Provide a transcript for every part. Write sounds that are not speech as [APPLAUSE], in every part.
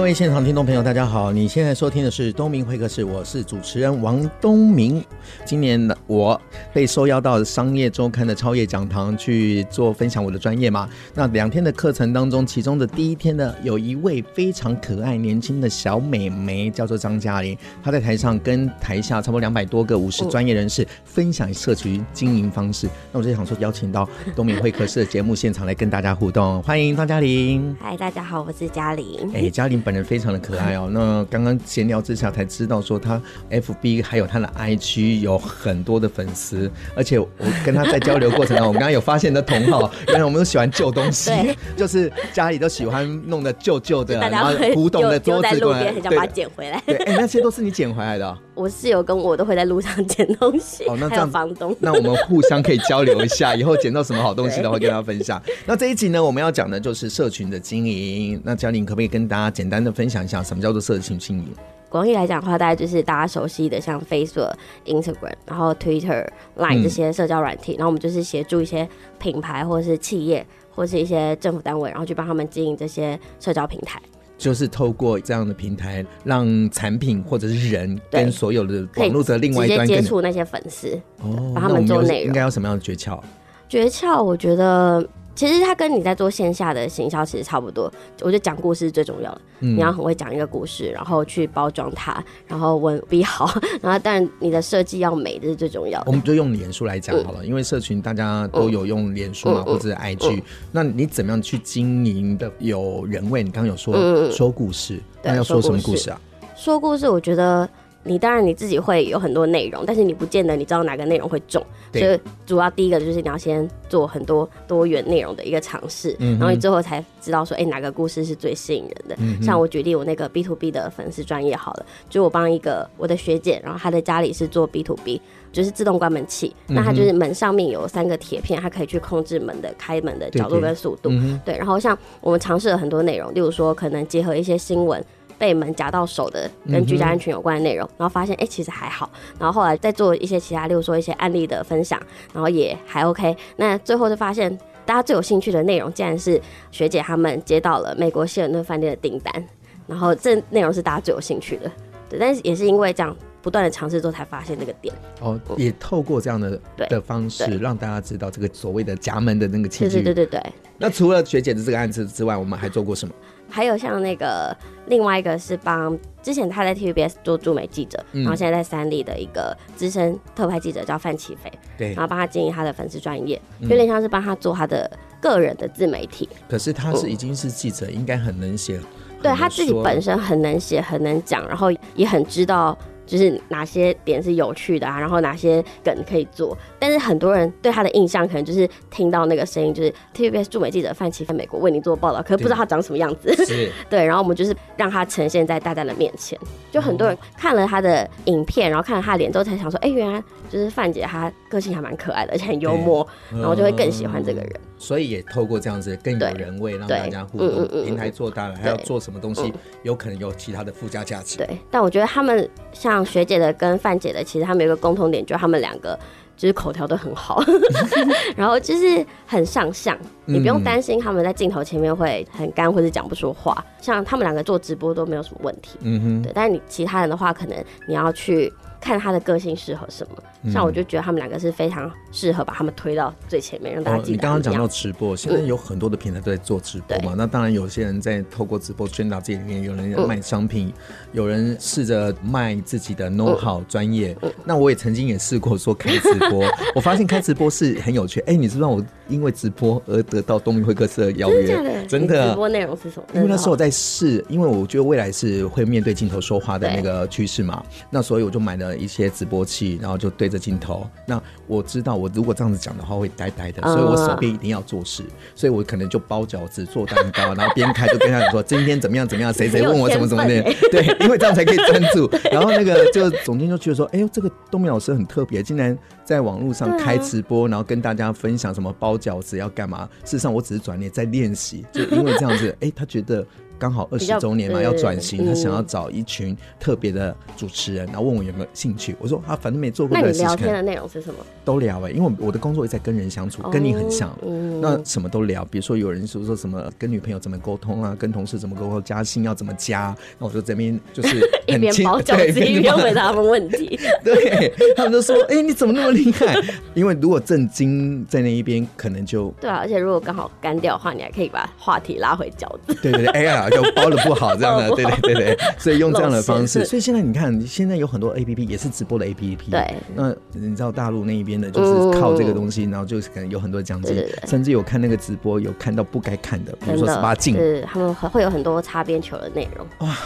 各位现场听众朋友，大家好！你现在收听的是东明会客室，我是主持人王东明。今年呢，我被受邀到商业周刊的超越讲堂去做分享我的专业嘛。那两天的课程当中，其中的第一天呢，有一位非常可爱年轻的小美眉，叫做张嘉玲。她在台上跟台下差不多两百多个五十专业人士分享社区经营方式。那我就想说，邀请到东明会客室的节目现场来跟大家互动，欢迎张嘉玲。嗨，大家好，我是嘉玲。哎，嘉玲本人非常的可爱哦。[LAUGHS] 那刚刚闲聊之下才知道，说他 FB 还有他的 IG 有很多的粉丝，而且我跟他在交流过程中，我们刚刚有发现的同好，[LAUGHS] 原来我们都喜欢旧东西，就是家里都喜欢弄的旧旧的，然后古董的桌子，过来，很想把它捡回来。对，哎，那些都是你捡回来的哦？[LAUGHS] 我室友跟我都会在路上捡东西。哦，那这样房东，那我们互相可以交流一下，以后捡到什么好东西的话，跟大家分享。那这一集呢，我们要讲的就是社群的经营。那嘉玲可不可以跟大家简单的分享一下，什么叫做社群经营？广义来讲的话，大概就是大家熟悉的，像 Facebook、Instagram，然后 Twitter、Line 这些社交软体。嗯、然后我们就是协助一些品牌或者是企业或是一些政府单位，然后去帮他们经营这些社交平台。就是透过这样的平台，让产品或者是人跟所有的网络的另外一端接触那些粉丝，哦，帮他们做内容。应该有什么样的诀窍？诀窍，我觉得。其实它跟你在做线下的行销其实差不多，我觉得讲故事是最重要的。嗯、你要很会讲一个故事，然后去包装它，然后文笔好，[LAUGHS] 然后当然你的设计要美，这是最重要的。我们就用脸书来讲好了，嗯、因为社群大家都有用脸书嘛，嗯、或者是 IG，、嗯、那你怎么样去经营的有人味？你刚刚有说、嗯、说故事，那要说什么故事啊？说故事，我觉得。你当然你自己会有很多内容，但是你不见得你知道哪个内容会中，所以主要第一个就是你要先做很多多元内容的一个尝试，嗯、然后你最后才知道说，哎、欸，哪个故事是最吸引人的。嗯、像我举例，我那个 B to B 的粉丝专业好了，就我帮一个我的学姐，然后她的家里是做 B to B，就是自动关门器，嗯、那她就是门上面有三个铁片，她可以去控制门的开门的角度跟速度。对，对，嗯、对，然后像我们尝试了很多内容，例如说可能结合一些新闻。被门夹到手的跟居家安全有关的内容，嗯、然后发现哎、欸、其实还好，然后后来再做一些其他，例如说一些案例的分享，然后也还 OK。那最后就发现大家最有兴趣的内容，竟然是学姐他们接到了美国希尔顿饭店的订单，然后这内容是大家最有兴趣的。对，但是也是因为这样不断的尝试之后，才发现那个点。哦，也透过这样的对的方式，让大家知道这个所谓的夹门的那个契机。对对对对。那除了学姐的这个案子之外，我们还做过什么？还有像那个另外一个是帮之前他在 TVBS 做驻美记者，嗯、然后现在在三立的一个资深特派记者叫范启飞，对，然后帮他经营他的粉丝专业，嗯、有点像是帮他做他的个人的自媒体。可是他是已经是记者，嗯、应该很能写，对他自己本身很能写，很能讲，然后也很知道。就是哪些点是有趣的啊，然后哪些梗可以做，但是很多人对他的印象可能就是听到那个声音，就是 TVBS 驻美记者范琪在美国为你做报道，可是不知道他长什么样子。是对，然后我们就是让他呈现在大家的面前，就很多人看了他的影片，然后看了他的脸之后，才想说，哎、欸，原来就是范姐，她个性还蛮可爱的，而且很幽默，然后就会更喜欢这个人。所以也透过这样子更有人味，让大家互动。平台做大了，还要做什么东西？嗯、有可能有其他的附加价值。对，但我觉得他们像学姐的跟范姐的，其实他们有个共同点，就是他们两个就是口条都很好，[LAUGHS] [LAUGHS] 然后就是很上相，你不用担心他们在镜头前面会很干或者讲不出话。像他们两个做直播都没有什么问题。嗯哼，对。但是你其他人的话，可能你要去。看他的个性适合什么，像我就觉得他们两个是非常适合把他们推到最前面，让大家记得。你刚刚讲到直播，现在有很多的平台都在做直播嘛，那当然有些人在透过直播宣导自己里面，有人卖商品，有人试着卖自己的 know how 专业。那我也曾经也试过说开直播，[LAUGHS] 我发现开直播是很有趣。哎，你知不知道我因为直播而得到东明会客室的邀约？真的？直播内容是什么？因为那时候我在试，因为我觉得未来是会面对镜头说话的那个趋势嘛，那所以我就买。了一些直播器，然后就对着镜头。那我知道，我如果这样子讲的话会呆呆的，所以我手边一定要做事，所以我可能就包饺子、做蛋糕，然后边开就跟他讲说今天怎么样怎么样，谁谁问我怎么怎么的，对，[LAUGHS] 因为这样才可以专注。然后那个就总监就觉得说，哎呦，这个东明老师很特别，竟然在网络上开直播，然后跟大家分享什么包饺子要干嘛。事实上，我只是转念在练习，就因为这样子，哎，他觉得。刚好二十周年嘛，要转型，他想要找一群特别的主持人，然后问我有没有兴趣。我说啊，反正没做过。那你聊天的内容是什么？都聊哎、欸，因为我的工作也在跟人相处，跟你很像。那什么都聊，比如说有人说说什么跟女朋友怎么沟通啊，跟同事怎么沟通，加薪要怎么加。那我就这边就是 [LAUGHS] 一边包饺子一边回答他们问题。[LAUGHS] 对，他们就说：“哎、欸，你怎么那么厉害？”因为如果正经在那一边，可能就对啊。而且如果刚好干掉的话，你还可以把话题拉回饺子。对对对，哎呀，就包的不好这样的，[LAUGHS] 对对对对，所以用这样的方式。所以现在你看，现在有很多 A P P 也是直播的 A P P。对，那你知道大陆那一边的，就是靠这个东西，然后就是可能有很多奖金，甚至有看那个直播，有看到不该看的，比如说十八禁，是他们会有很多擦边球的内容。哇，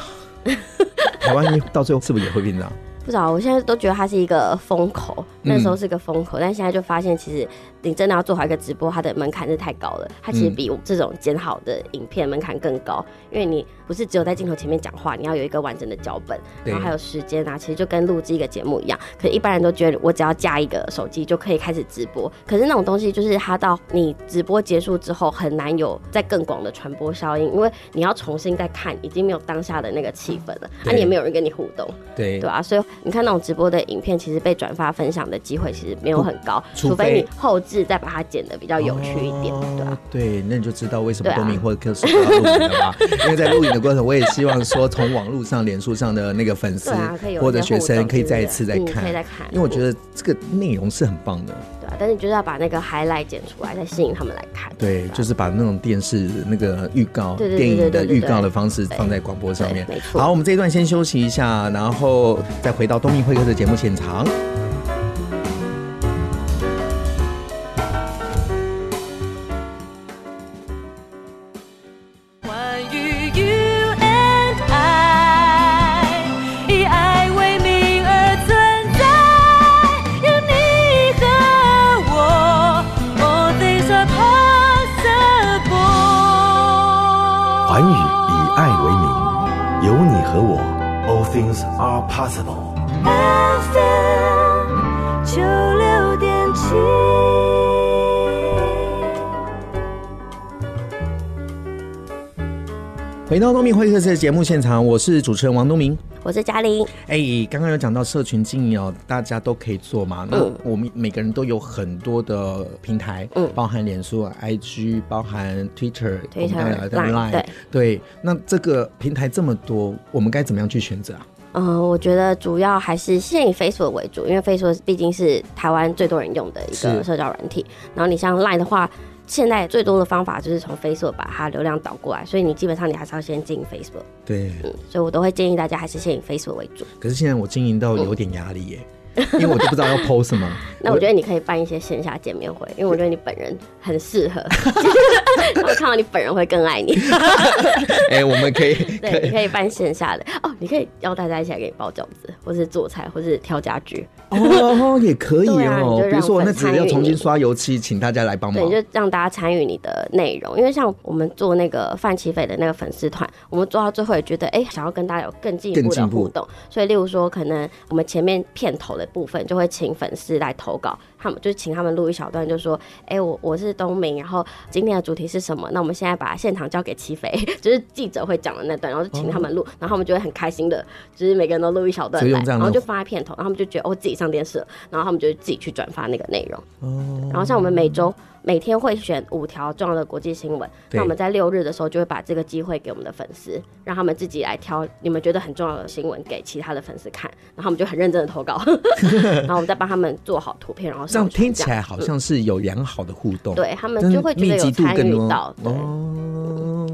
台湾到最后是不是也会变这样？不知道，我现在都觉得它是一个风口，那时候是个风口，嗯、但现在就发现其实。你真的要做好一个直播，它的门槛是太高了。它其实比我这种剪好的影片门槛更高，因为你不是只有在镜头前面讲话，你要有一个完整的脚本，然后还有时间啊，其实就跟录制一个节目一样。可是一般人都觉得我只要架一个手机就可以开始直播，可是那种东西就是它到你直播结束之后很难有再更广的传播效应，因为你要重新再看，已经没有当下的那个气氛了，啊，你也没有人跟你互动，对对啊，所以你看那种直播的影片，其实被转发分享的机会其实没有很高，除非你后置。再把它剪的比较有趣一点，哦、对吧、啊？对，那你就知道为什么东明会客室要录影了吧？[LAUGHS] 因为在录影的过程，我也希望说，从网络上、脸书上的那个粉丝、啊、或者学生可以再一次再看，嗯、可以再看，因为我觉得这个内容是很棒的。对啊，但是你就是要把那个 highlight 剪出来，再吸引他们来看。对，就是把那种电视那个预告、电影的预告的方式放在广播上面。没错。好，我们这一段先休息一下，然后再回到东明会客的节目现场。回到东明会客室的节目现场，我是主持人王东明，我是嘉玲。哎、欸，刚刚有讲到社群经营哦，大家都可以做嘛。那我们每个人都有很多的平台，嗯，包含脸书、IG，包含 Twitter、Twitter、Line，对对。那这个平台这么多，我们该怎么样去选择啊？嗯、呃，我觉得主要还是先以 Facebook 为主，因为 Facebook 毕竟是台湾最多人用的一个社交软体。然后你像 Line 的话。现在最多的方法就是从 Facebook 把它流量导过来，所以你基本上你还是要先经营 Facebook。对，嗯，所以我都会建议大家还是先以 Facebook 为主。可是现在我经营到有点压力耶。嗯因为我都不知道要 post 什么，那我觉得你可以办一些线下见面会，因为我觉得你本人很适合 [LAUGHS] [LAUGHS] 我看到你本人会更爱你。[LAUGHS] 哎、欸，我们可以，对，你可以办线下的哦，你可以邀大家一起来给你包饺子，或是做菜，或是挑家具。哦，也可以哦。啊、比如说，我那只要重新刷油漆，请大家来帮忙。对，就让大家参与你的内容，因为像我们做那个范琪斐的那个粉丝团，我们做到最后也觉得，哎、欸，想要跟大家有更进一步的互动，所以例如说，可能我们前面片头的。部分就会请粉丝来投稿，他们就请他们录一小段，就说：“哎、欸，我我是东明，然后今天的主题是什么？那我们现在把现场交给齐飞，[LAUGHS] 就是记者会讲的那段，然后就请他们录，然后他们就会很开心的，就是每个人都录一小段来，然后就放在片头，然后他们就觉得哦自己上电视了，然后他们就自己去转发那个内容。然后像我们每周。每天会选五条重要的国际新闻，那我们在六日的时候就会把这个机会给我们的粉丝，让他们自己来挑你们觉得很重要的新闻给其他的粉丝看，然后我们就很认真的投稿，[LAUGHS] 然后我们再帮他们做好图片，然后这样听起来好像是有良好的互动，对他们就会觉得有参与到，对，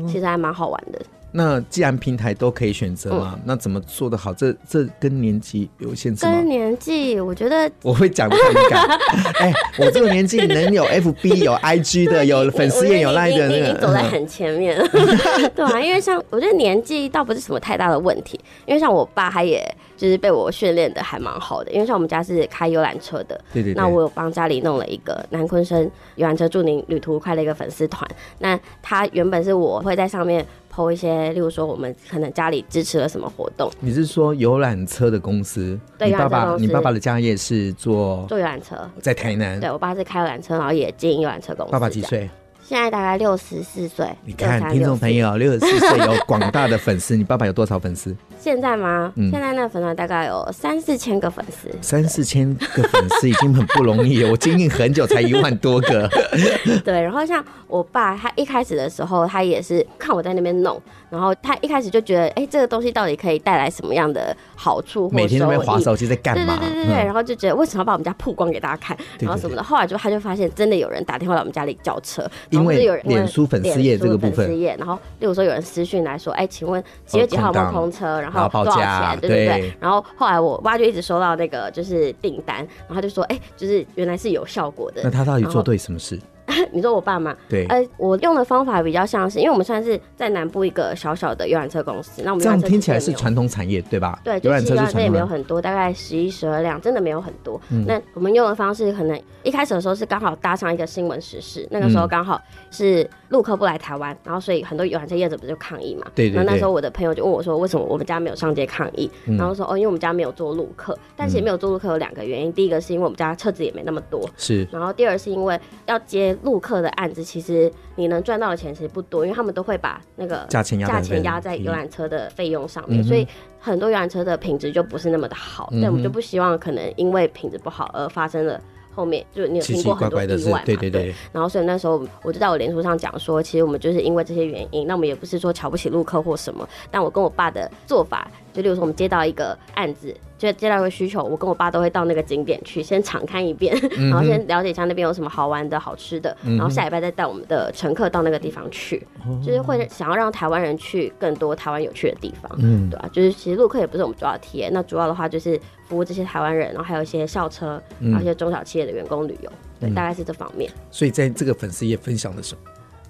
其实还蛮好玩的。那既然平台都可以选择嘛，嗯、那怎么做得好？这这跟年纪有限制吗？跟年纪，我觉得我会讲的很敏感。[LAUGHS] 哎、欸，我这个年纪能有 FB [LAUGHS] 有 IG 的，有粉丝也有 Line 的那个，走在很前面，[LAUGHS] 对啊，因为像我觉得年纪倒不是什么太大的问题，因为像我爸他也就是被我训练的还蛮好的，因为像我们家是开游览车的，对对对，那我有帮家里弄了一个南昆生游览车祝您旅途快乐一个粉丝团，那他原本是我会在上面。PO 一些，例如说我们可能家里支持了什么活动。你是说游览车的公司？对，你爸爸，你爸爸的家业是做做游览车，在台南。对，我爸是开游览车，然后也经营游览车公司。爸爸几岁？现在大概六十四岁。你看，听众朋友，六十四岁有广大的粉丝。[LAUGHS] 你爸爸有多少粉丝？现在吗？嗯、现在那个粉丝大概有三四千个粉丝。三四千个粉丝已经很不容易了。[LAUGHS] 我经营很久才一万多个。[LAUGHS] 对，然后像我爸，他一开始的时候，他也是看我在那边弄，然后他一开始就觉得，哎、欸，这个东西到底可以带来什么样的好处？每天都在划手机在干嘛？对对对对对。然后就觉得为什么要把我们家曝光给大家看？然后什么的。后来就他就发现，真的有人打电话来我们家里叫车，因为有人脸书。粉丝页这个部分，然后例如说有人私讯来说，哎，请问几月几号有没有空车？然后多少钱？对对对。然后后来我爸就一直收到那个就是订单，然后他就说，哎，就是原来是有效果的。那他到底做对什么事？[LAUGHS] 你说我爸妈？对，呃，我用的方法比较像是，因为我们算是在南部一个小小的游览车公司，那我们这样听起来是传统产业，对吧？对，游览车也没有很多，大概十一十二辆，真的没有很多。嗯、那我们用的方式可能一开始的时候是刚好搭上一个新闻时事，那个时候刚好是陆客不来台湾，然后所以很多游览车业者不就抗议嘛？对对对。那那时候我的朋友就问我说，为什么我们家没有上街抗议？嗯、然后说哦，因为我们家没有做陆客，但是也没有做陆客有两个原因，第一个是因为我们家车子也没那么多，是。然后第二是因为要接陆客的案子。其实你能赚到的钱其实不多，因为他们都会把那个价钱价钱压在游览车的费用上面，嗯、所以很多游览车的品质就不是那么的好。嗯、但我们就不希望可能因为品质不好而发生了后面就你有听过很多意外嘛？奇奇怪怪对对对，对。然后所以那时候我就在我脸书上讲说，其实我们就是因为这些原因，那我们也不是说瞧不起陆客或什么，但我跟我爸的做法，就例如说我们接到一个案子。就接到一个需求，我跟我爸都会到那个景点去，先敞看一遍，然后先了解一下那边有什么好玩的好吃的，然后下礼拜再带我们的乘客到那个地方去，就是会想要让台湾人去更多台湾有趣的地方，嗯，对吧？就是其实陆客也不是我们主要体验，那主要的话就是服务这些台湾人，然后还有一些校车，还有一些中小企业的员工旅游，对，大概是这方面。所以在这个粉丝页分享的时候。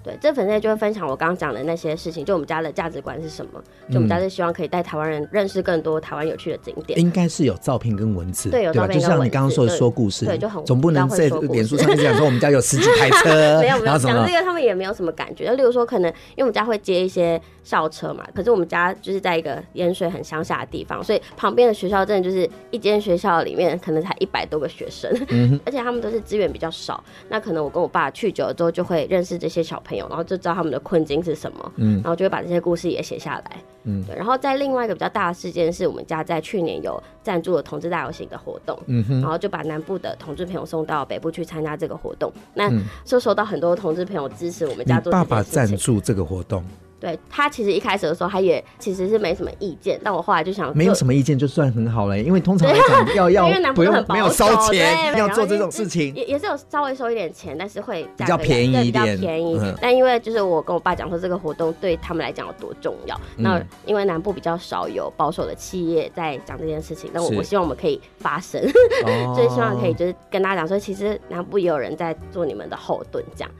对，这粉丝就会分享我刚刚讲的那些事情，就我们家的价值观是什么？就我们家是希望可以带台湾人认识更多台湾有趣的景点。应该是有照片跟文字，对，有照片就像你刚刚说的说故事，对，就很总不能在脸书上面讲说我们家有十几台车，[LAUGHS] 没有没有讲这个，他们也没有什么感觉。就例如说，可能因为我们家会接一些校车嘛，可是我们家就是在一个盐水很乡下的地方，所以旁边的学校真的就是一间学校里面可能才一百多个学生，嗯、而且他们都是资源比较少。那可能我跟我爸去久了之后，就会认识这些小朋友，然后就知道他们的困境是什么，嗯，然后就会把这些故事也写下来，嗯，对。然后在另外一个比较大的事件是我们家在去年有赞助了同志大游行的活动，嗯哼，然后就把南部的同志朋友送到北部去参加这个活动，那就收到很多同志朋友支持我们家做。爸爸赞助这个活动。对，他其实一开始的时候，他也其实是没什么意见，但我后来就想，没有什么意见就算很好了，因为通常来讲要 [LAUGHS] 要不用没有收钱，要做这种事情，也也是有稍微收一点钱，但是会比较便宜一点，比较便宜。但因为就是我跟我爸讲说，这个活动对他们来讲有多重要。那因为南部比较少有保守的企业在讲这件事情，那我我希望我们可以发声，所以希望可以就是跟大家讲说，其实南部也有人在做你们的后盾，这样。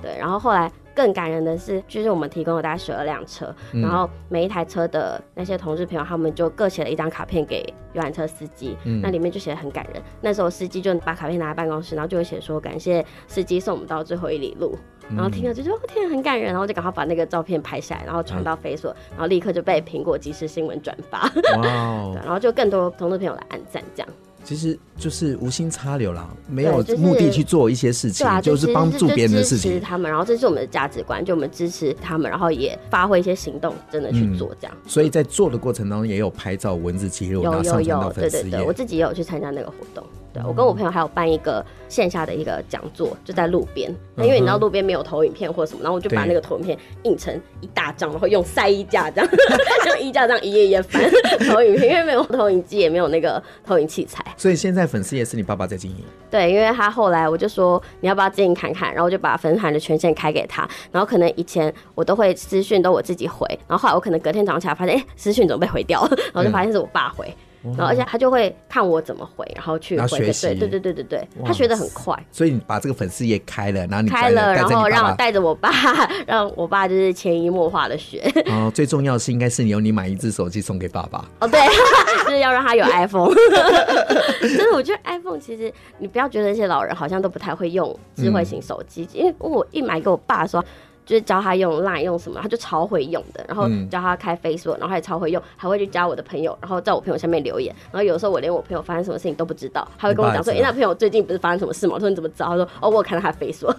对，然后后来。更感人的是，就是我们提供了大概十二辆车，嗯、然后每一台车的那些同事朋友，他们就各写了一张卡片给游览车司机，嗯、那里面就写的很感人。那时候司机就把卡片拿来办公室，然后就会写说感谢司机送我们到最后一里路，嗯、然后听了就说哦天很感人，然后就赶快把那个照片拍下来，然后传到 Facebook，、啊、然后立刻就被苹果即时新闻转发，哇、哦，然后就更多同事朋友来按赞这样。其实就是无心插柳啦，没有目的去做一些事情，就是帮助别人的事情。支持他们，然后这是我们的价值观，就我们支持他们，然后也发挥一些行动，真的去做这样。所以在做的过程当中，也有拍照、文字记录，有有有，对对对，我自己也有去参加那个活动。对，我跟我朋友还有办一个线下的一个讲座，就在路边。那因为你知道路边没有投影片或者什么，然后我就把那个投影片印成一大张，然后用晒衣架这样，[LAUGHS] 用衣架这样一页一页翻投影片，因为没有投影机，也没有那个投影器材。所以现在粉丝也是你爸爸在经营？对，因为他后来我就说你要不要经营看看，然后我就把粉丝团的权限开给他。然后可能以前我都会私讯都我自己回，然后后来我可能隔天早上起来发现，哎、欸，私讯怎么被回掉了？[LAUGHS] 然后就发现是我爸回。嗯然后，而且他就会看我怎么回，然后去回个对对对对对对，他学的很快。所以你把这个粉丝也开了，然后你开了，然后让我带着我爸，[LAUGHS] 让我爸就是潜移默化的学。哦，最重要的是应该是你有你买一只手机送给爸爸。哦，对，[LAUGHS] 就是要让他有 iPhone。[LAUGHS] 真的，我觉得 iPhone 其实你不要觉得那些老人好像都不太会用智慧型手机，因为我一买给我爸的时候。就是教他用 Line 用什么，他就超会用的。然后教他开 Facebook，然后他也超会用，还会去加我的朋友，然后在我朋友下面留言。然后有时候我连我朋友发生什么事情都不知道，他会跟我讲说：“哎、欸，那朋友最近不是发生什么事吗？”我说：“你怎么知道？”他说：“哦，我有看到他 Facebook。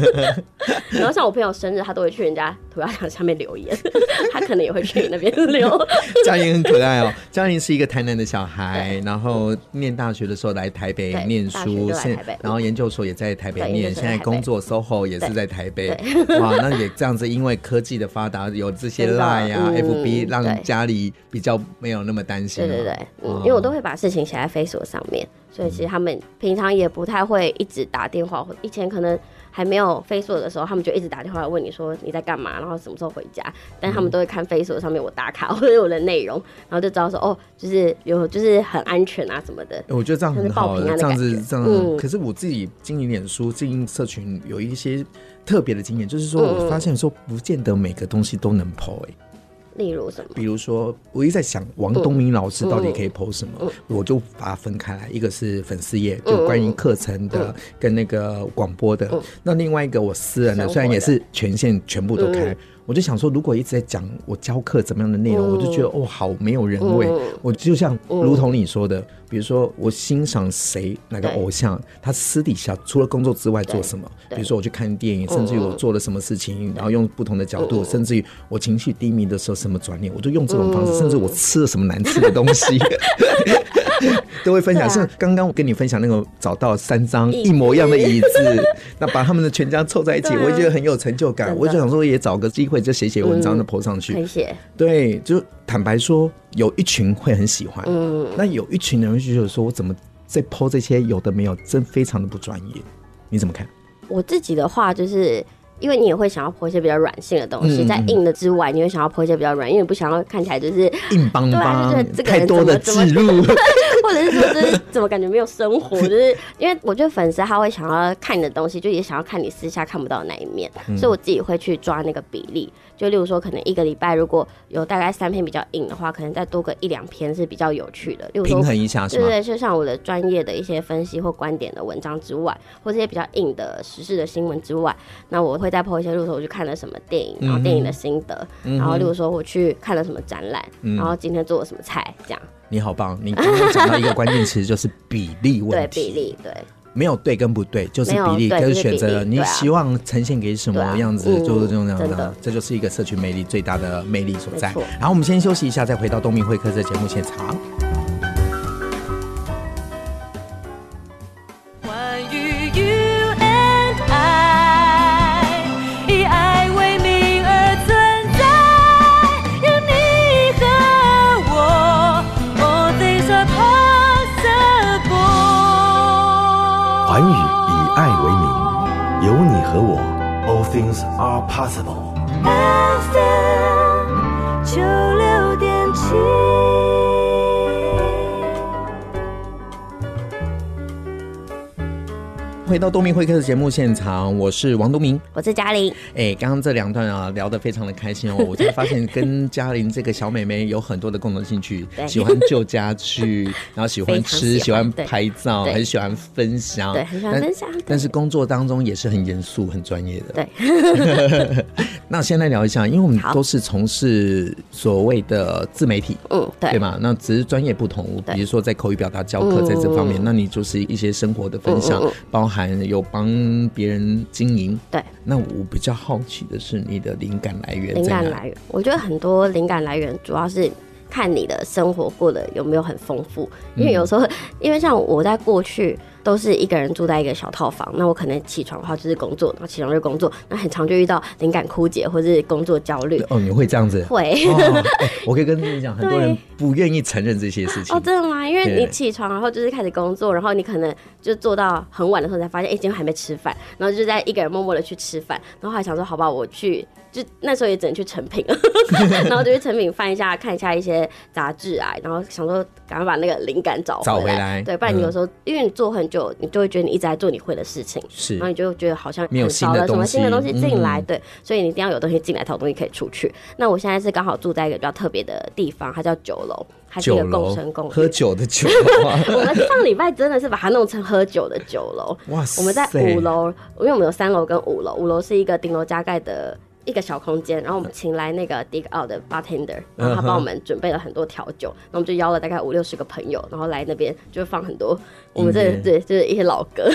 [LAUGHS] ”然后像我朋友生日，他都会去人家涂鸦墙下面留言，[LAUGHS] 他可能也会去你那边留。嘉玲很可爱哦，嘉玲是一个台南的小孩，然后念大学的时候来台北念书，现然后研究所也在台北念，现在工作 SOHO 也是在台北。哇。那也这样子，因为科技的发达，有这些 Line 啊、嗯、FB，让家里比较没有那么担心。对对对，嗯，因为我都会把事情写在 Facebook 上面，所以其实他们平常也不太会一直打电话。以前可能还没有 Facebook 的时候，他们就一直打电话来问你说你在干嘛，然后什么时候回家。但他们都会看 Facebook 上面我打卡或者我的内容，然后就知道说哦，就是有就是很安全啊什么的。我觉得这样很好，这样子这样。嗯，可是我自己经营脸书、经营社群有一些。特别的经验就是说，我发现说，不见得每个东西都能 po 哎、欸。例如什么？比如说，我一直在想，王东明老师到底可以 po 什么？我就把它分开来，一个是粉丝页，就关于课程的跟那个广播的。那另外一个我私人的，虽然也是权限全部都开。我就想说，如果一直在讲我教课怎么样的内容，我就觉得哦，好没有人味。我就像如同你说的，比如说我欣赏谁哪个偶像，他私底下除了工作之外做什么？比如说我去看电影，甚至于我做了什么事情，然后用不同的角度，甚至于我情绪低迷的时候什么转念，我就用这种方式，甚至我吃了什么难吃的东西。[LAUGHS] [LAUGHS] 都会分享，像刚刚我跟你分享那个找到三张一模一样的椅子，[LAUGHS] 那把他们的全家凑在一起，我也觉得很有成就感。我就想说，也找个机会就写写文章，就 po 上去。对，就坦白说，有一群会很喜欢，嗯，那有一群人就觉得说，我怎么在 po 这些有的没有，真非常的不专业。你怎么看？我自己的话就是。因为你也会想要 po 一些比较软性的东西，在硬的之外，你会想要 po 一些比较软，因为不想要看起来就是硬邦邦，对，这个人怎么怎么，或者是说就是怎么感觉没有生活，就是因为我觉得粉丝他会想要看你的东西，就也想要看你私下看不到的那一面，所以我自己会去抓那个比例。就例如说，可能一个礼拜如果有大概三篇比较硬的话，可能再多个一两篇是比较有趣的。例如说平衡一下是？对对，就像我的专业的一些分析或观点的文章之外，或这些比较硬的时事的新闻之外，那我会再 po 一些，例如说我去看了什么电影，然后电影的心得，嗯、然后例如说我去看了什么展览，嗯、然后今天做了什么菜，这样。你好棒！你刚刚讲到一个关键词，就是比例问题。[LAUGHS] 对，比例对。没有对跟不对，就是比例，就是选择你希望呈现给什么样子，就是这种样子。这就是一个社群魅力最大的魅力所在。然后我们先休息一下，再回到东明会客这节目现场。和 possible。回到东明会客的节目现场，我是王东明，我是嘉玲。哎、欸，刚刚这两段啊，聊得非常的开心哦。[LAUGHS] 我才发现跟嘉玲这个小妹妹有很多的共同兴趣，[LAUGHS] 喜欢旧家具，[LAUGHS] 然后喜欢吃，喜欢，拍照，很喜欢分享，对，很喜欢分享。但是工作当中也是很严肃、很专业的。对。那先来聊一下，因为我们都是从事所谓的自媒体，嗯，对，对吗？那只是专业不同，比如说在口语表达教课，在这方面，嗯、那你就是一些生活的分享，嗯、包含。有帮别人经营，对。那我比较好奇的是你的灵感来源。灵感来源，我觉得很多灵感来源主要是看你的生活过得有没有很丰富。因为有时候，因为像我在过去都是一个人住在一个小套房，那我可能起床的话就是工作，然后起床就工作，那很常就遇到灵感枯竭或者是工作焦虑。哦，你会这样子？会。哦欸、我可以跟你讲，[LAUGHS] 很多人不愿意承认这些事情。哦，真的吗？因为你起床，然后就是开始工作，然后你可能就做到很晚的时候才发现，哎、欸，今天还没吃饭，然后就在一个人默默的去吃饭，然后还想说，好吧，我去。就那时候也只能去成品，[LAUGHS] 然后就去成品翻一下，看一下一些杂志啊，然后想说赶快把那个灵感找回来。找回来。对，不然你有时候、嗯、因为你做很久，你就会觉得你一直在做你会的事情，是，然后你就觉得好像很少了什么新的东西进来、嗯。对，所以你一定要有东西进来，才有东西可以出去。那我现在是刚好住在一个比较特别的地方，它叫酒楼，还是一个共生公寓，喝酒的酒楼。[LAUGHS] 我们上礼拜真的是把它弄成喝酒的酒楼。哇塞！我们在五楼，因为我们有三楼跟五楼，五楼是一个顶楼加盖的。一个小空间，然后我们请来那个 Dig Out 的 bartender，然后他帮我们准备了很多调酒，然后我们就邀了大概五六十个朋友，然后来那边就放很多我们这对就是一些老歌，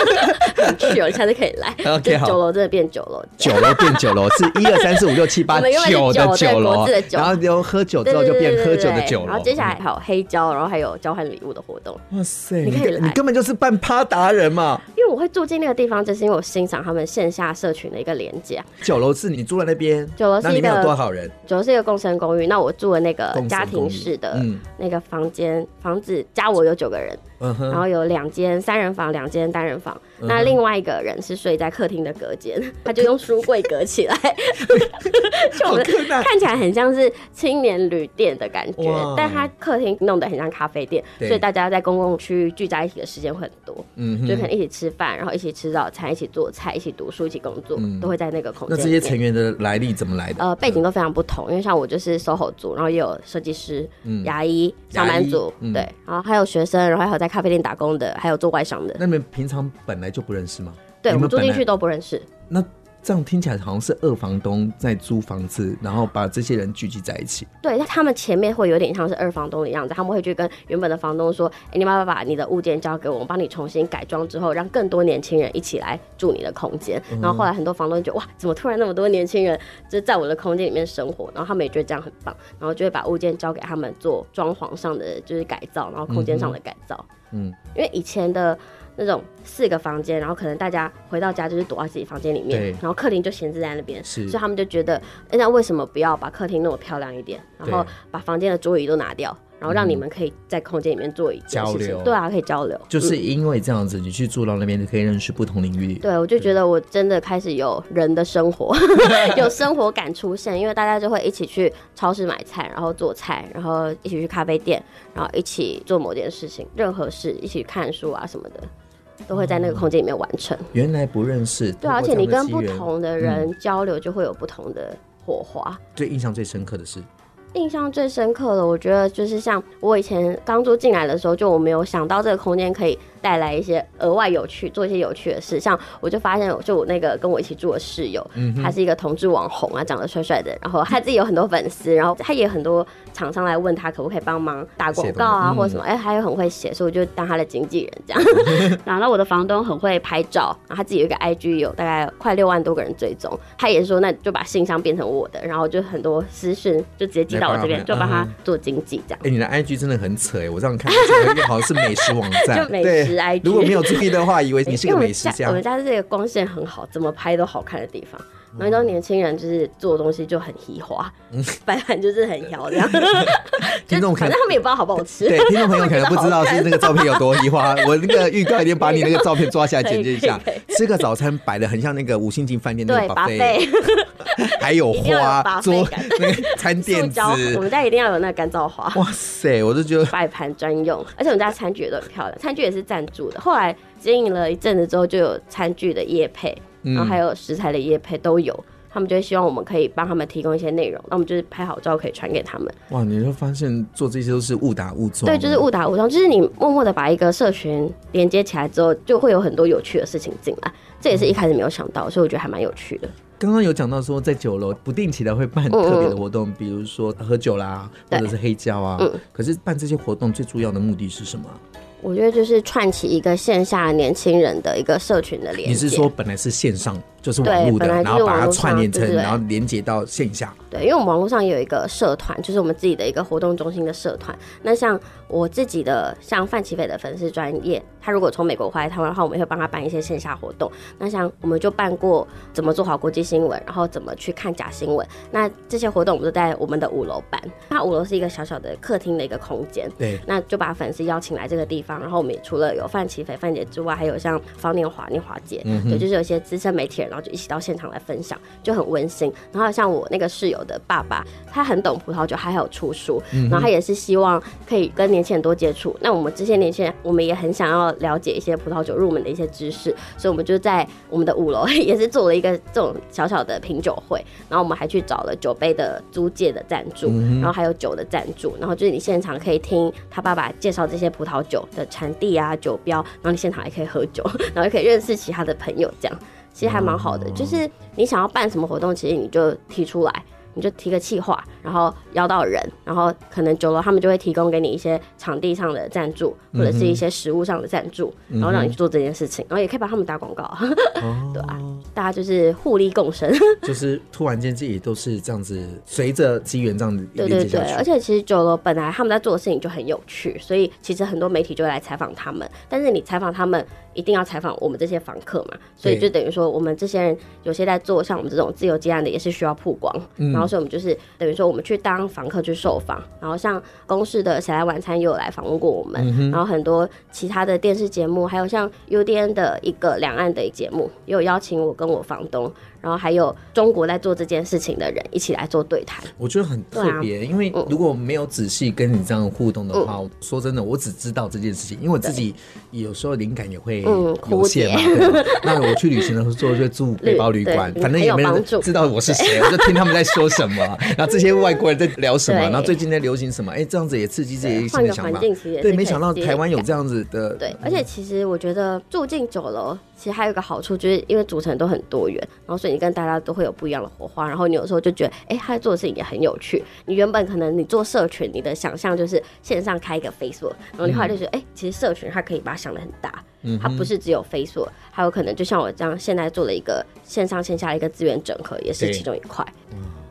[LAUGHS] 很趣哦，你下次可以来。OK，酒楼真的变酒楼，酒楼变酒楼是 [LAUGHS] 一二三四五六七八九的酒楼，然后就喝酒之后就变喝酒的酒楼，然后接下来还有黑胶，然后还有交换礼物的活动。哇塞，你可以来，你根本就是办趴达人嘛！因为我会住进那个地方，就是因为我欣赏他们线下社群的一个连接。酒楼是。你住在那边，酒楼是一个，那里面有多少人？酒楼是一个共生公寓，那我住的那个家庭式的那个房间、嗯，房子加我有九个人。然后有两间三人房，两间单人房。那另外一个人是睡在客厅的隔间，[LAUGHS] 他就用书柜隔起来，[LAUGHS] 就我们看起来很像是青年旅店的感觉，但他客厅弄得很像咖啡店，所以大家在公共区域聚在一起的时间会很多。嗯，就可能一起吃饭，然后一起吃早餐，一起做菜，一起读书，一起工作，嗯、都会在那个空间。那这些成员的来历怎么来的？呃，背景都非常不同，因为像我就是 SOHO 族，然后也有设计师、嗯、牙医、上班族，嗯、对，然后还有学生，然后还有在咖啡店打工的。还有做外商的，那你们平常本来就不认识吗？对，我们住进去都不认识。那这样听起来好像是二房东在租房子，然后把这些人聚集在一起。对，那他们前面会有点像是二房东的样子，他们会去跟原本的房东说：“哎、欸，你妈妈把你的物件交给我，我帮你重新改装之后，让更多年轻人一起来住你的空间。嗯”然后后来很多房东就觉得：“哇，怎么突然那么多年轻人就在我的空间里面生活？”然后他们也觉得这样很棒，然后就会把物件交给他们做装潢上的就是改造，然后空间上的改造。嗯，因为以前的那种四个房间，然后可能大家回到家就是躲在自己房间里面，然后客厅就闲置在那边，所以他们就觉得，哎，那为什么不要把客厅弄得漂亮一点，然后把房间的桌椅都拿掉，然后让你们可以在空间里面做一件事情，交流，对啊，可以交流，就是因为这样子，你去住到那边就可以认识不同领域。对，我就觉得我真的开始有人的生活，[LAUGHS] 有生活感出现，因为大家就会一起去超市买菜，然后做菜，然后一起去咖啡店，然后一起做某件事情，任何事一起看书啊什么的。都会在那个空间里面完成。原来不认识，对，而且你跟不同的人交流，就会有不同的火花。嗯。最印象最深刻的是。印象最深刻的，我觉得就是像我以前刚住进来的时候，就我没有想到这个空间可以带来一些额外有趣，做一些有趣的事。像我就发现，就我那个跟我一起住的室友，嗯，他是一个同志网红啊，长得帅帅的，然后他自己有很多粉丝，然后他也很多厂商来问他可不可以帮忙打广告啊，或者什么，哎，他也很会写，所以我就当他的经纪人这样。[LAUGHS] 然后我的房东很会拍照，然后他自己有一个 IG，有大概快六万多个人追踪，他也是说那就把信箱变成我的，然后就很多私讯就直接寄到我这边，就帮他做经纪这样。哎，你的 IG 真的很扯哎，我这样看，[LAUGHS] 这个好像是美食网站，[LAUGHS] 就美食 IG。如果没有注意的话，以为你是个美食家。我们家是这个光线很好，怎么拍都好看的地方。然后你知道年轻人就是做东西就很喜花，摆、嗯、盘就是很挑这样。[LAUGHS] 听众可能他们也不知道好不好吃。对，听众朋友 [LAUGHS] 可能不知道是那个照片有多喜花。我那个预告一定把你那个照片抓下来 [LAUGHS] 剪辑一下。吃个早餐摆的很像那个五星级饭店的 buffet，还有花桌那个餐 [LAUGHS] 垫子。我们家一定要有那个干燥花。哇塞，我就觉得摆盘专用，而且我们家餐具也都很漂亮，餐具也是赞助的。后来经营了一阵子之后，就有餐具的业配。然后还有食材的业配都有，他们就会希望我们可以帮他们提供一些内容，那我们就是拍好照可以传给他们。哇，你会发现做这些都是误打误撞。对，就是误打误撞，就是你默默的把一个社群连接起来之后，就会有很多有趣的事情进来。这也是一开始没有想到，所以我觉得还蛮有趣的。刚刚有讲到说，在酒楼不定期的会办特别的活动，嗯嗯，比如说喝酒啦，或者是黑胶啊。嗯。可是办这些活动最主要的目的是什么？我觉得就是串起一个线下年轻人的一个社群的连接。你是说本来是线上就是网络的，然后把它串联成，然后连接到线下。对，因为我们网络上也有一个社团，就是我们自己的一个活动中心的社团。那像我自己的，像范琪斐的粉丝专业，他如果从美国回来台湾的话，我们会帮他办一些线下活动。那像我们就办过怎么做好国际新闻，然后怎么去看假新闻。那这些活动我们都在我们的五楼办。那五楼是一个小小的客厅的一个空间。对。那就把粉丝邀请来这个地方，然后我们也除了有范琪斐、范姐之外，还有像方念华、念华姐，嗯，对，就是有一些资深媒体人，然后就一起到现场来分享，就很温馨。然后像我那个室友的爸爸，他很懂葡萄酒，他还有出书，然后他也是希望可以跟年轻人多接触。那我们这些年轻人，我们也很想要了解一些葡萄酒入门的一些知识，所以我们就在我们的五楼 [LAUGHS] 也是做了一个这种小小的品酒会。然后我们还去找了酒杯的租借的赞助，然后还有酒的赞助，然后就是你现场可以听他爸爸介绍这些葡萄酒的产地啊、酒标，然后你现场还可以喝酒，[LAUGHS] 然后也可以认识其他的朋友，这样其实还蛮好的。就是你想要办什么活动，其实你就提出来。你就提个企划，然后邀到人，然后可能酒楼他们就会提供给你一些场地上的赞助，或者是一些食物上的赞助，嗯，然后让你去做这件事情，然后也可以帮他们打广告，哦、[LAUGHS] 对啊，大家就是互利共生，[LAUGHS] 就是突然间自己都是这样子，随着机缘这样子，对对对，而且其实酒楼本来他们在做的事情就很有趣，所以其实很多媒体就会来采访他们，但是你采访他们。一定要采访我们这些房客嘛，所以就等于说我们这些人有些在做像我们这种自由接案的，也是需要曝光，嗯、然后所以我们就是等于说我们去当房客去受访，然后像公视的谁来晚餐也有来访问过我们，嗯，然后很多其他的电视节目，还有像 UDN 的一个两岸的节目，也有邀请我跟跟我房东。然后还有中国在做这件事情的人一起来做对谈，我觉得很特别，啊，因为如果没有仔细跟你这样互动的话，嗯，说真的，我只知道这件事情，因为我自己有时候灵感也会有限嘛。嗯，那我去旅行的时候就住背包旅馆，反正也没人知道我是谁，[LAUGHS] 我就听他们在说什么，然后这些外国人在聊什么，然后最近在流行什么，哎，这样子也刺激自己新的想法。对，没想到台湾有这样子的。对，而且其实我觉得住进酒楼。其实还有一个好处，就是因为组成都很多元，然后所以你跟大家都会有不一样的火花。然后你有时候就觉得，哎，他做的事情也很有趣。你原本可能你做社群，你的想象就是线上开一个 Facebook，然后你后来就觉得，哎、嗯，其实社群它可以把它想的很大，它不是只有 Facebook，还有可能就像我这样，现在做了一个线上线下的一个资源整合，也是其中一块。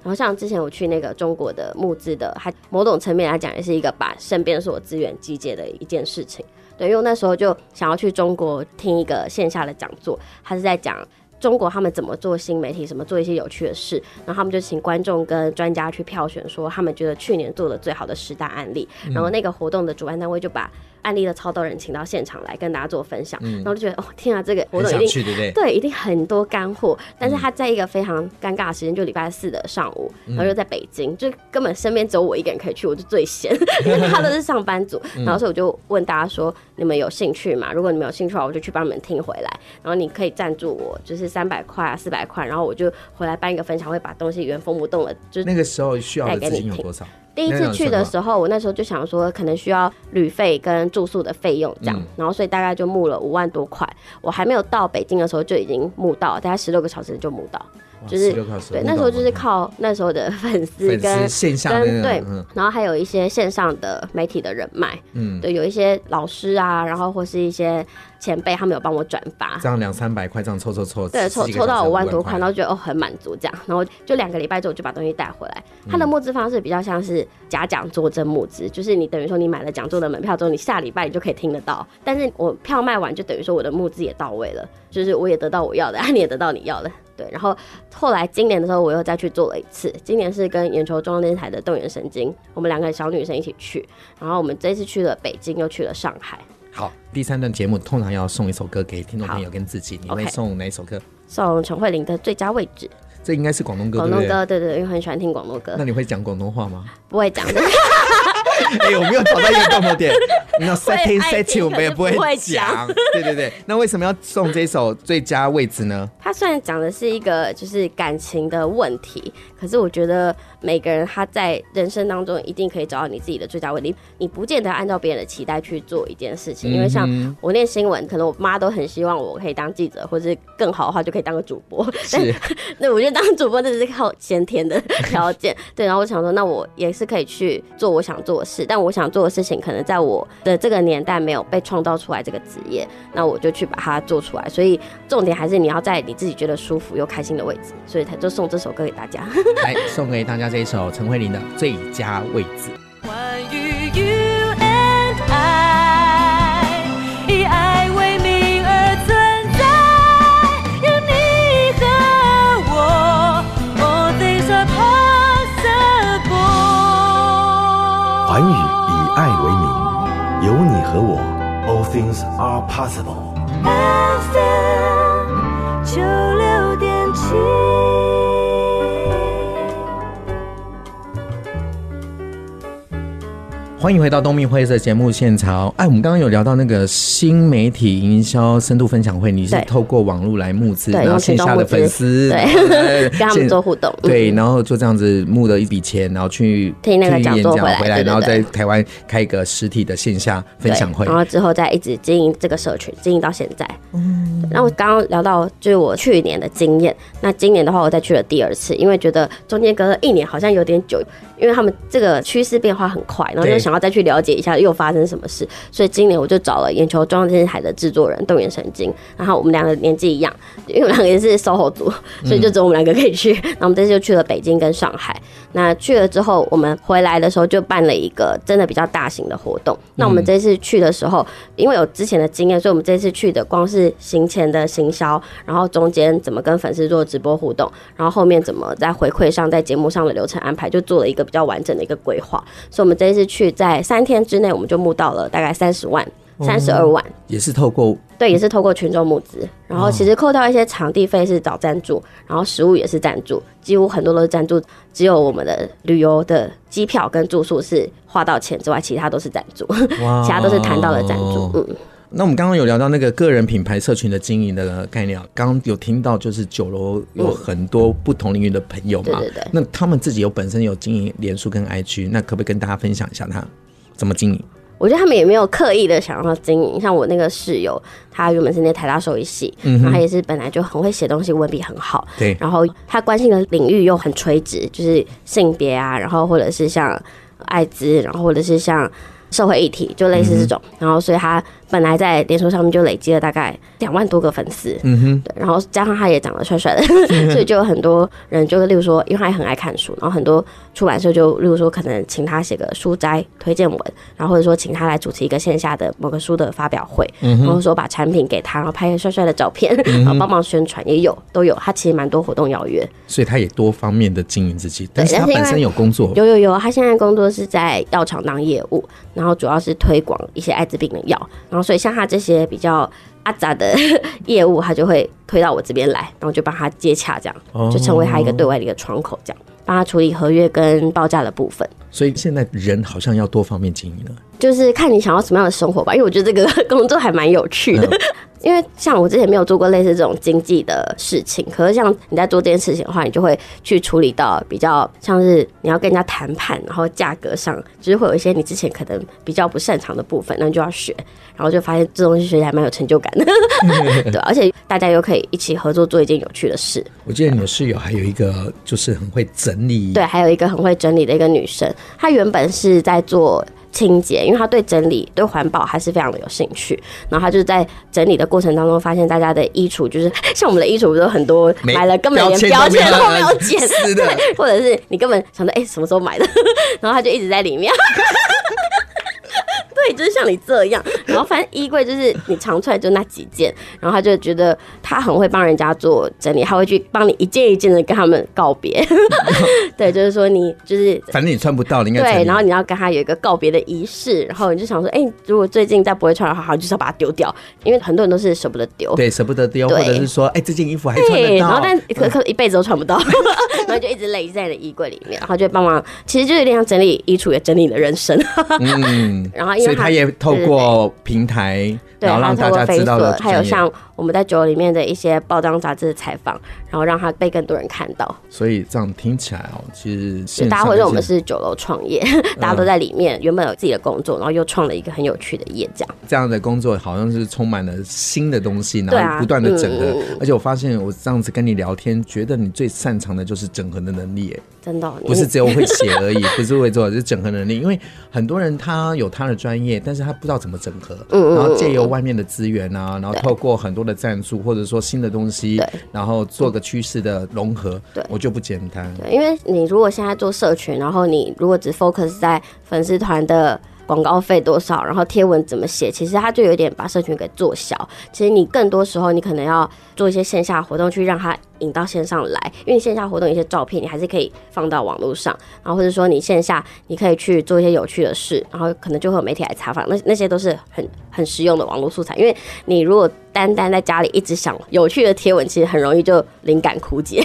然后像之前我去那个中国的募资的，还某种层面来讲，也是一个把身边所有资源集结的一件事情。对，因为那时候就想要去中国听一个线下的讲座，他是在讲中国他们怎么做新媒体，什么做一些有趣的事，然后他们就请观众跟专家去票选，说他们觉得去年做的最好的十大案例，然后那个活动的主办单位就把。案例的超多人请到现场来跟大家做分享，嗯、然后就觉得哦天啊，这个活动一定对，对，对，一定很多干货。但是他在一个非常尴尬的时间，就礼拜四的上午，然后又在北京，就根本身边只有我一个人可以去，我就最闲，[LAUGHS] 因为他都是上班族。然后所以我就问大家说：“你们有兴趣吗？如果你们有兴趣的话，我就去帮你们听回来。然后你可以赞助我，就是三百块啊，四百块，然后我就回来办一个分享会，把东西原封不动的，就那个时候需要的资金有多少？”第一次去的时候，我那时候就想说，可能需要旅费跟住宿的费用这样，然后所以大概就募了五万多块。我还没有到北京的时候就已经募到，大概十六个小时就募到。就是对，那时候就是靠那时候的粉丝跟线下跟对，然后还有一些线上的媒体的人脉，嗯，对，有一些老师啊，然后或是一些前辈，他们有帮我转发，这样两三百块这样凑凑凑，对，凑凑到五万多块，然后觉得哦很满足这样，然后就两个礼拜之后就把东西带回来。他的募资方式比较像是假讲座真募资，就是你等于说你买了讲座的门票之后，你下礼拜你就可以听得到，但是我票卖完就等于说我的募资也到位了，就是我也得到我要的，[LAUGHS] 你也得到你要的。对，然后后来今年的时候，我又再去做了一次。今年是跟眼球中央电视台的动眼神经，我们两个小女生一起去。然后我们这次去了北京，又去了上海。好，第三段节目通常要送一首歌给听众朋友跟自己，你会送哪一首歌？送陈慧琳的《最佳位置》。这应该是广东歌，广东歌，对对，对，因为很喜欢听广东歌。那你会讲广东话吗？不会讲的。[LAUGHS] 哎、欸，我没有找到一个共同点。[LAUGHS] 那 setting setting 我们也不会讲。[LAUGHS] 对对对，那为什么要送这首最佳位置呢？它虽然讲的是一个就是感情的问题，可是我觉得每个人他在人生当中一定可以找到你自己的最佳位置。你不见得按照别人的期待去做一件事情，因为像我念新闻，可能我妈都很希望我可以当记者，或者更好的话就可以当个主播。是，那我觉得当主播那是靠先天的条件。对，然后我想说，那我也是可以去做我想做但我想做的事情可能在我的这个年代没有被创造出来这个职业，那我就去把它做出来。所以重点还是你要在你自己觉得舒服又开心的位置，所以他就送这首歌给大家。[LAUGHS] 来送给大家这一首陈慧琳的《最佳位置》。韩语以爱为名，有你和我，All things are possible。九六点七。欢迎回到东明会社节目现场。哎，我们刚刚有聊到那个新媒体营销深度分享会，你是透过网络来募资，然后线下的粉丝，对，[LAUGHS] 跟他们做互动，对，然后就这样子募了一笔钱，然后去听那个讲座回来，回来，然后在台湾开一个实体的线下分享会，然后之后再一直经营这个社群，经营到现在。嗯，那我刚刚聊到就是我去年的经验，那今年的话我再去了第二次，因为觉得中间隔了一年好像有点久，因为他们这个趋势变化很快，然后就想。然后再去了解一下又发生什么事，所以今年我就找了眼球中央电视台的制作人动眼神经，然后我们两个年纪一样，因为我们两个也是 SOHO 组，所以就只有我们两个可以去。然后我们这次就去了北京跟上海。那去了之后，我们回来的时候就办了一个真的比较大型的活动。那我们这次去的时候，因为有之前的经验，所以我们这次去的光是行前的行销，然后中间怎么跟粉丝做直播互动，然后后面怎么在回馈上，在节目上的流程安排，就做了一个比较完整的一个规划。所以，我们这一次去。在三天之内，我们就募到了大概三十万、三十二万，也是透过对，也是透过群众募资。然后其实扣掉一些场地费是找赞助，然后食物也是赞助，几乎很多都是赞助。只有我们的旅游的机票跟住宿是花到钱之外，其他都是赞助，其他都是谈到了赞助。嗯。那我们刚刚有聊到那个个人品牌社群的经营的概念，刚刚有听到就是酒楼有很多不同领域的朋友嘛，对对对。那他们自己有本身有经营脸书跟 IG，那可不可以跟大家分享一下他怎么经营？我觉得他们也没有刻意的想要经营，像我那个室友，他原本是那台大兽医系，嗯，然后他也是本来就很会写东西，文笔很好，对。然后他关心的领域又很垂直，就是性别啊，然后或者是像艾滋，然后或者是像社会议题，就类似这种，嗯、然后所以他。本来在脸书上面就累积了大概两万多个粉丝，嗯哼，对，然后加上他也长得帅帅的，[LAUGHS] 所以就有很多人就例如说，因为他也很爱看书，然后很多出版社就例如说可能请他写个书摘推荐文，然后或者说请他来主持一个线下的某个书的发表会，嗯、然后说把产品给他，然后拍个帅帅的照片，然后帮忙宣传，也有都有，他其实蛮多活动邀约，所以他也多方面的经营自己，但是他本身有工作，有有有，他现在工作是在药厂当业务，然后主要是推广一些艾滋病的药，然后。所以像他这些比较阿杂的 [LAUGHS] 业务，他就会推到我这边来，然后就帮他接洽，这样就成为他一个对外的一个窗口，这样帮他处理合约跟报价的部分。所以现在人好像要多方面经营了，就是看你想要什么样的生活吧。因为我觉得这个 [LAUGHS] 工作还蛮有趣的。[LAUGHS] 因为像我之前没有做过类似这种经济的事情，可是像你在做这件事情的话，你就会去处理到比较像是你要跟人家谈判，然后价格上就是会有一些你之前可能比较不擅长的部分，那你就要学，然后就发现这东西学起来蛮有成就感的，[LAUGHS] 对，而且大家又可以一起合作做一件有趣的事。我记得你的室友还有一个就是很会整理，对，还有一个很会整理的一个女生，她原本是在做。清洁，因为他对整理、对环保还是非常的有兴趣。然后他就在整理的过程当中，发现大家的衣橱就是 [LAUGHS] 像我们的衣橱，不是很多买了根本连标签都没有剪，对，[LAUGHS] 或者是你根本想着哎、欸、什么时候买的，[LAUGHS] 然后他就一直在里面。对，就是像你这样，然后反正衣柜就是你常穿就那几件，然后他就觉得他很会帮人家做整理，他会去帮你一件一件的跟他们告别。[LAUGHS] 对，就是说你就是反正你穿不到，你应该对，然后你要跟他有一个告别的仪式，然后你就想说，哎、欸，如果最近再不会穿的话，好，就是要把它丢掉，因为很多人都是舍不得丢，对，舍不得丢，或者是说，哎、欸，这件衣服还穿得到，然后但可可一辈子都穿不到，[LAUGHS] 然后就一直累在你的衣柜里面，然后就帮忙，其实就有点像整理衣橱，也整理你的人生。嗯，[LAUGHS] 然后因为。他也透过平台，然后让大家知道了。还有像我我们在酒楼里面的一些报章杂志的采访，然后让它被更多人看到。所以这样听起来哦，其实大家会认为我们是酒楼创业，大家都在里面，原本有自己的工作，然后又创了一个很有趣的业，这样。这样的工作好像是充满了新的东西，然后不断的整合。啊嗯、而且我发现我这样子跟你聊天，觉得你最擅长的就是整合的能力，哎，真的，不是只有会写而已，[LAUGHS] 不是会做，就是整合能力。因为很多人他有他的专业，但是他不知道怎么整合，嗯、然后借由外面的资源啊，然后透过很多的赞助或者说新的东西，然后做个趋势的融合，对，我就不简单。对，因为你如果现在做社群，然后你如果只 focus 在粉丝团的。广告费多少？然后贴文怎么写？其实它就有点把社群给做小。其实你更多时候，你可能要做一些线下活动，去让它引到线上来。因为线下活动一些照片，你还是可以放到网络上。然后或者说你线下，你可以去做一些有趣的事，然后可能就会有媒体来采访。那那些都是很很实用的网络素材。因为你如果单单在家里一直想有趣的贴文，其实很容易就灵感枯竭。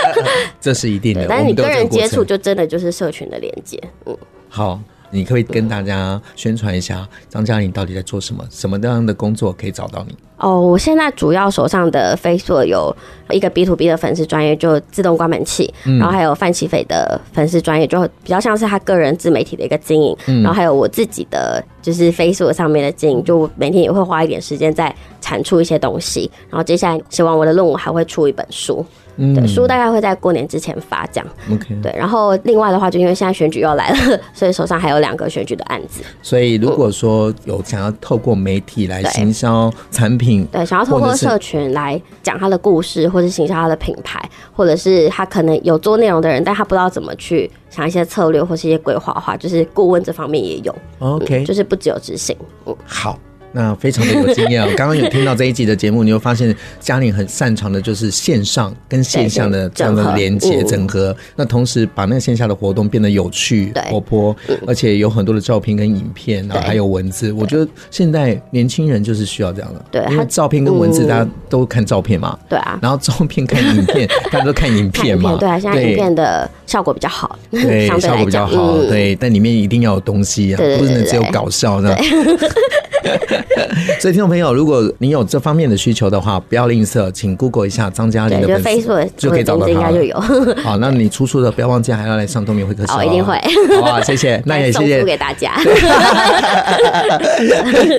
[LAUGHS] 这是一定的。但是你跟人接触，就真的就是社群的连接。嗯，好。你可以跟大家宣传一下张嘉玲到底在做什么？什么样的工作可以找到你？哦，我现在主要手上的 Facebook 有一个 B to B 的粉丝专业，就自动关门器，嗯、然后还有范琪斐的粉丝专业，就比较像是他个人自媒体的一个经营，嗯、然后还有我自己的就是 Facebook 上面的经营，就每天也会花一点时间在产出一些东西，然后接下来写完我的论文还会出一本书。嗯，对，书大概会在过年之前发这样。OK，对，然后另外的话，就因为现在选举又来了，[LAUGHS] 所以手上还有两个选举的案子。所以如果说有想要透过媒体来行销产品，对，想要透过社群来讲他的故事，或者行销他的品牌，或者是他可能有做内容的人，但他不知道怎么去想一些策略或是一些规划的话，就是顾问这方面也有。OK，嗯，就是不只有执行。嗯，好。那非常的有经验哦。[LAUGHS] 刚刚有听到这一集的节目，你会发现嘉玲很擅长的就是线上跟线下的这样的连接整合。那同时把那个线下的活动变得有趣、活泼，而且有很多的照片跟影片，然后还有文字。我觉得现在年轻人就是需要这样的，对，因为照片跟文字大家都看照片嘛，对啊，然后照片看影片，[LAUGHS] 大家都看影片嘛，对啊，现在影片的效果比较好，对，效果比较好，对，但里面一定要有东西啊，不能只有搞笑这样。[LAUGHS] [LAUGHS] 所以，听众朋友，如果你有这方面的需求的话，不要吝啬，请 Google 一下张嘉玲的粉丝，就可以找到他。应该就有。[LAUGHS] 好，那你 [LAUGHS] 出书的不要忘记还要来上东明会客室。哦，一定会。好啊，谢谢。那也谢谢。大家。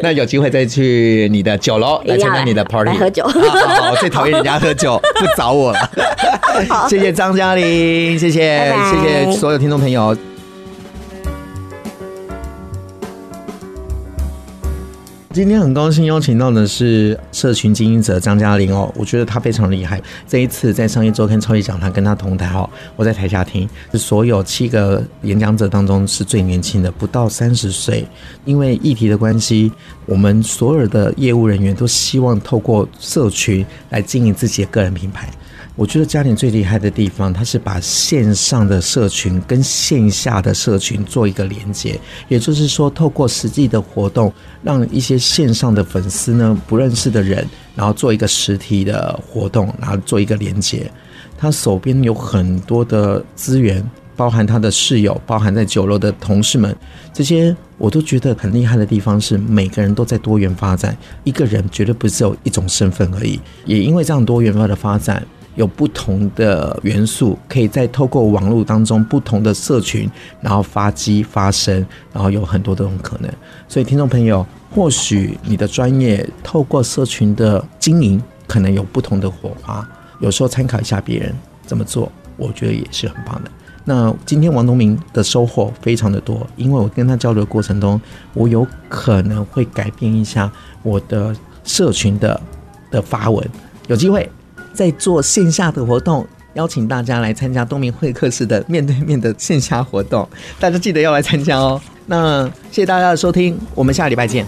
那有机会再去你的酒楼来参加你的 party，喝酒。好，最讨厌人家喝酒，不找我了。谢谢张嘉玲，谢谢，谢谢所有听众朋友。今天很高兴邀请到的是社群经营者张嘉玲哦，我觉得他非常厉害。这一次在商业周刊超级讲堂跟他同台哦，我在台下听，是所有七个演讲者当中是最年轻的，不到三十岁。因为议题的关系，我们所有的业务人员都希望透过社群来经营自己的个人品牌。我觉得嘉玲最厉害的地方，它是把线上的社群跟线下的社群做一个连接，也就是说，透过实际的活动，让一些线上的粉丝呢，不认识的人，然后做一个实体的活动，然后做一个连接。他手边有很多的资源，包含他的室友，包含在酒楼的同事们，这些我都觉得很厉害的地方是，每个人都在多元发展，一个人绝对不是只有一种身份而已。也因为这样多元化的发展。有不同的元素，可以在透过网络当中不同的社群，然后发机发声，然后有很多这种可能。所以，听众朋友，或许你的专业透过社群的经营，可能有不同的火花。有时候参考一下别人怎么做，我觉得也是很棒的。那今天王东明的收获非常的多，因为我跟他交流过程中，我有可能会改变一下我的社群的的发文，有机会。在做线下的活动，邀请大家来参加东明会客室的面对面的线下活动，大家记得要来参加哦。那谢谢大家的收听，我们下礼拜见。